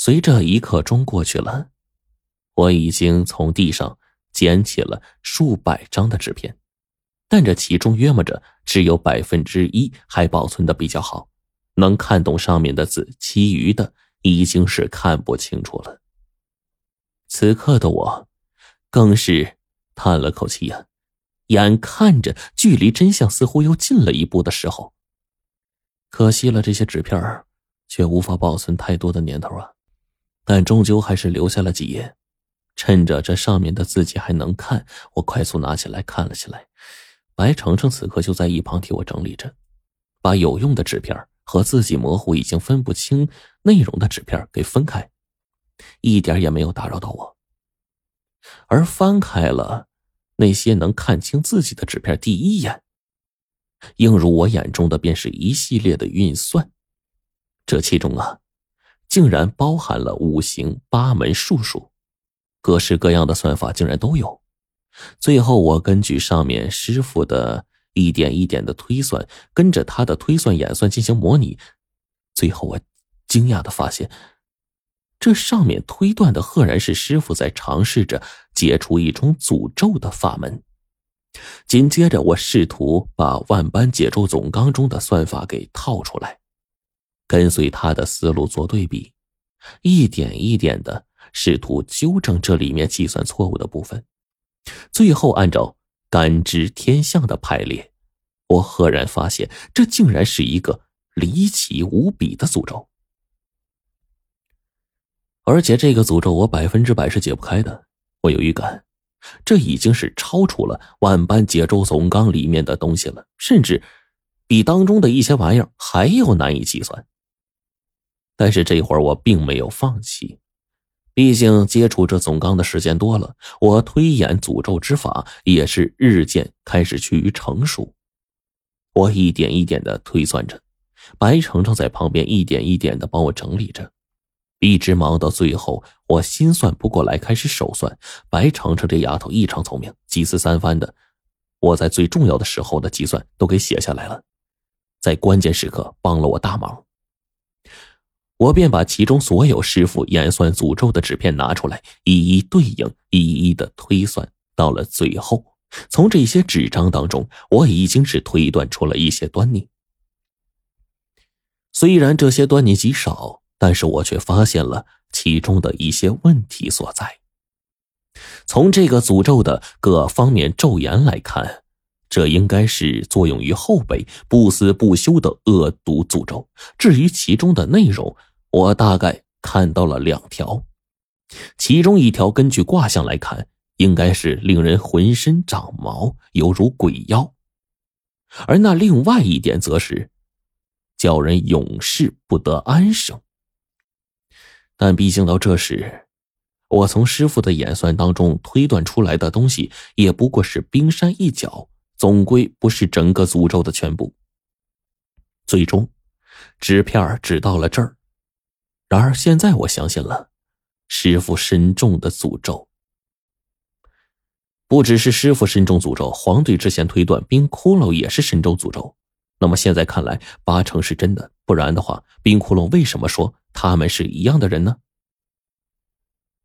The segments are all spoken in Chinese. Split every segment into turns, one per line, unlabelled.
随着一刻钟过去了，我已经从地上捡起了数百张的纸片，但这其中约摸着只有百分之一还保存的比较好，能看懂上面的字，其余的已经是看不清楚了。此刻的我，更是叹了口气呀，眼看着距离真相似乎又近了一步的时候，可惜了这些纸片却无法保存太多的年头啊。但终究还是留下了几页，趁着这上面的字迹还能看，我快速拿起来看了起来。白程程此刻就在一旁替我整理着，把有用的纸片和字迹模糊、已经分不清内容的纸片给分开，一点也没有打扰到我。而翻开了那些能看清字迹的纸片，第一眼映入我眼中的便是一系列的运算，这其中啊。竟然包含了五行、八门、术数，各式各样的算法竟然都有。最后，我根据上面师傅的一点一点的推算，跟着他的推算演算进行模拟。最后，我惊讶的发现，这上面推断的赫然是师傅在尝试着解除一种诅咒的法门。紧接着，我试图把万般解咒总纲中的算法给套出来。跟随他的思路做对比，一点一点的试图纠正这里面计算错误的部分，最后按照感知天象的排列，我赫然发现这竟然是一个离奇无比的诅咒，而且这个诅咒我百分之百是解不开的。我有预感，这已经是超出了万般解咒总纲里面的东西了，甚至比当中的一些玩意儿还要难以计算。但是这会儿我并没有放弃，毕竟接触这总纲的时间多了，我推演诅咒之法也是日渐开始趋于成熟。我一点一点的推算着，白程程在旁边一点一点的帮我整理着，一直忙到最后，我心算不过来，开始手算。白程程这丫头异常聪明，几次三番的，我在最重要的时候的计算都给写下来了，在关键时刻帮了我大忙。我便把其中所有师傅演算诅咒的纸片拿出来，一一对应，一一的推算。到了最后，从这些纸张当中，我已经是推断出了一些端倪。虽然这些端倪极少，但是我却发现了其中的一些问题所在。从这个诅咒的各方面咒言来看，这应该是作用于后辈不死不休的恶毒诅咒。至于其中的内容，我大概看到了两条，其中一条根据卦象来看，应该是令人浑身长毛，犹如鬼妖；而那另外一点，则是叫人永世不得安生。但毕竟到这时，我从师傅的演算当中推断出来的东西，也不过是冰山一角，总归不是整个诅咒的全部。最终，纸片只到了这儿。然而现在我相信了，师傅身中的诅咒，不只是师傅身中诅咒，黄队之前推断冰窟窿也是身中诅咒。那么现在看来，八成是真的。不然的话，冰窟窿为什么说他们是一样的人呢？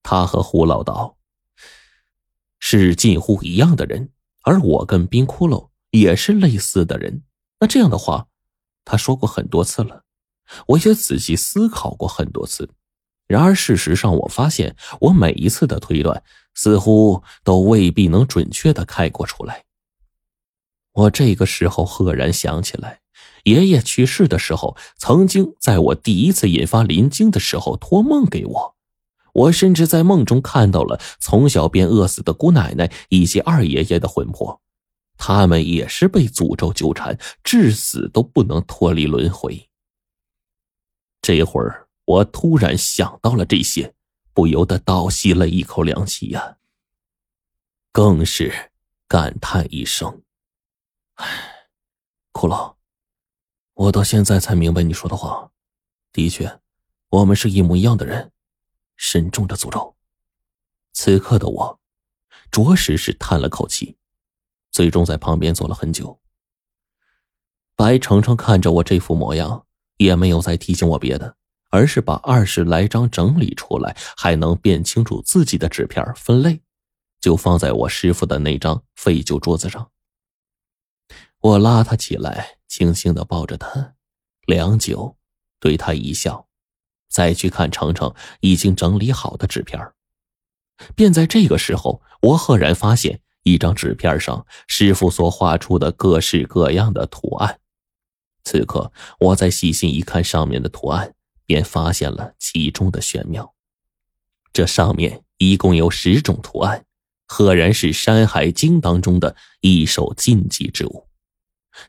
他和胡老道是近乎一样的人，而我跟冰窟窿也是类似的人。那这样的话，他说过很多次了。我也仔细思考过很多次，然而事实上，我发现我每一次的推断似乎都未必能准确的概括出来。我这个时候赫然想起来，爷爷去世的时候，曾经在我第一次引发临经的时候托梦给我，我甚至在梦中看到了从小便饿死的姑奶奶以及二爷爷的魂魄，他们也是被诅咒纠缠，至死都不能脱离轮回。这会儿，我突然想到了这些，不由得倒吸了一口凉气呀，更是感叹一声：“唉，骷髅，我到现在才明白你说的话。的确，我们是一模一样的人，身中着诅咒。”此刻的我，着实是叹了口气，最终在旁边坐了很久。白程程看着我这副模样。也没有再提醒我别的，而是把二十来张整理出来，还能辨清楚自己的纸片，分类，就放在我师傅的那张废旧桌子上。我拉他起来，轻轻的抱着他，良久，对他一笑，再去看程程已经整理好的纸片便在这个时候，我赫然发现一张纸片上师傅所画出的各式各样的图案。此刻，我再细心一看上面的图案，便发现了其中的玄妙。这上面一共有十种图案，赫然是《山海经》当中的一首禁忌之物。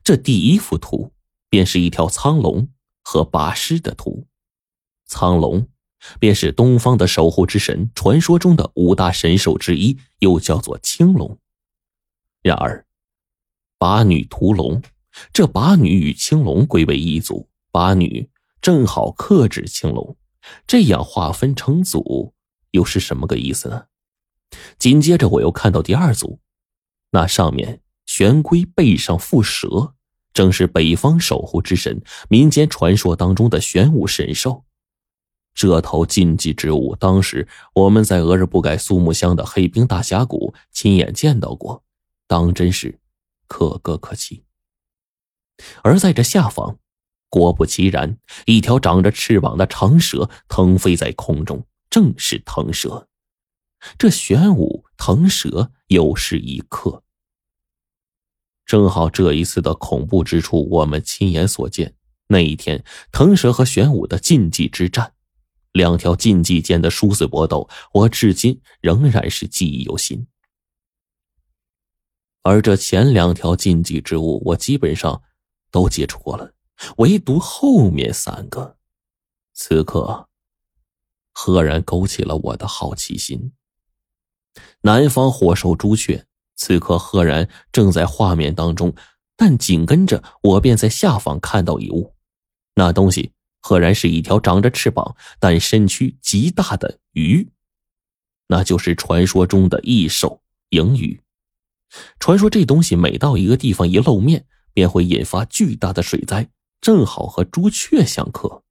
这第一幅图，便是一条苍龙和八狮的图。苍龙。便是东方的守护之神，传说中的五大神兽之一，又叫做青龙。然而，八女屠龙，这八女与青龙归为一组，八女正好克制青龙，这样划分成组，又是什么个意思呢？紧接着，我又看到第二组，那上面玄龟背上附蛇，正是北方守护之神，民间传说当中的玄武神兽。这头禁忌之物，当时我们在俄日不改苏木乡的黑冰大峡谷亲眼见到过，当真是可歌可泣。而在这下方，果不其然，一条长着翅膀的长蛇腾飞在空中，正是腾蛇。这玄武腾蛇又是一刻。正好这一次的恐怖之处，我们亲眼所见。那一天，腾蛇和玄武的禁忌之战。两条禁忌间的殊死搏斗，我至今仍然是记忆犹新。而这前两条禁忌之物，我基本上都接触过了，唯独后面三个，此刻赫然勾起了我的好奇心。南方火兽朱雀，此刻赫然正在画面当中，但紧跟着我便在下方看到一物，那东西。赫然是一条长着翅膀但身躯极大的鱼，那就是传说中的异兽银鱼。传说这东西每到一个地方一露面，便会引发巨大的水灾，正好和朱雀相克。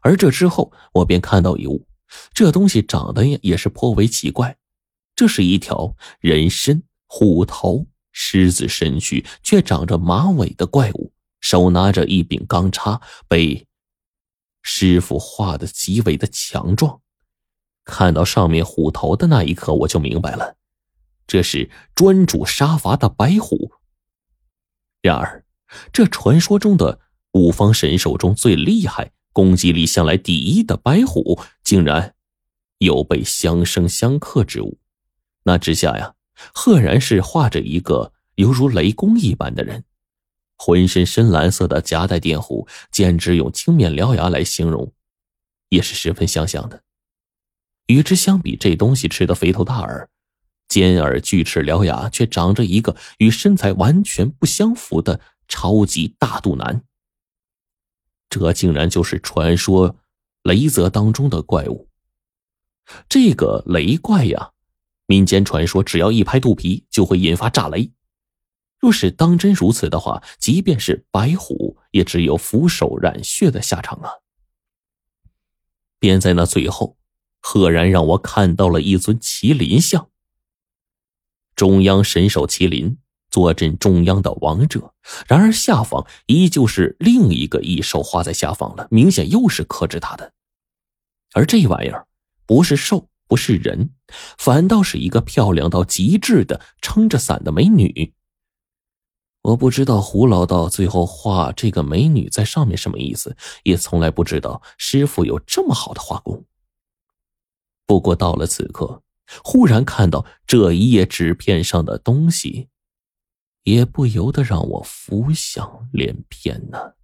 而这之后，我便看到一物，这东西长得也也是颇为奇怪，这是一条人身虎头狮子身躯却长着马尾的怪物。手拿着一柄钢叉，被师傅画的极为的强壮。看到上面虎头的那一刻，我就明白了，这是专主杀伐的白虎。然而，这传说中的五方神兽中最厉害、攻击力向来第一的白虎，竟然有被相生相克之物。那之下呀，赫然是画着一个犹如雷公一般的人。浑身深蓝色的夹带电弧，简直用青面獠牙来形容，也是十分相像的。与之相比，这东西吃的肥头大耳，尖耳巨齿獠牙，却长着一个与身材完全不相符的超级大肚腩。这竟然就是传说雷泽当中的怪物。这个雷怪呀，民间传说，只要一拍肚皮，就会引发炸雷。若是当真如此的话，即便是白虎，也只有俯首染血的下场啊！便在那最后，赫然让我看到了一尊麒麟像。中央神兽麒麟坐镇中央的王者，然而下方依旧是另一个异兽画在下方了，明显又是克制他的。而这玩意儿，不是兽，不是人，反倒是一个漂亮到极致的撑着伞的美女。我不知道胡老道最后画这个美女在上面什么意思，也从来不知道师傅有这么好的画工。不过到了此刻，忽然看到这一页纸片上的东西，也不由得让我浮想联翩呢。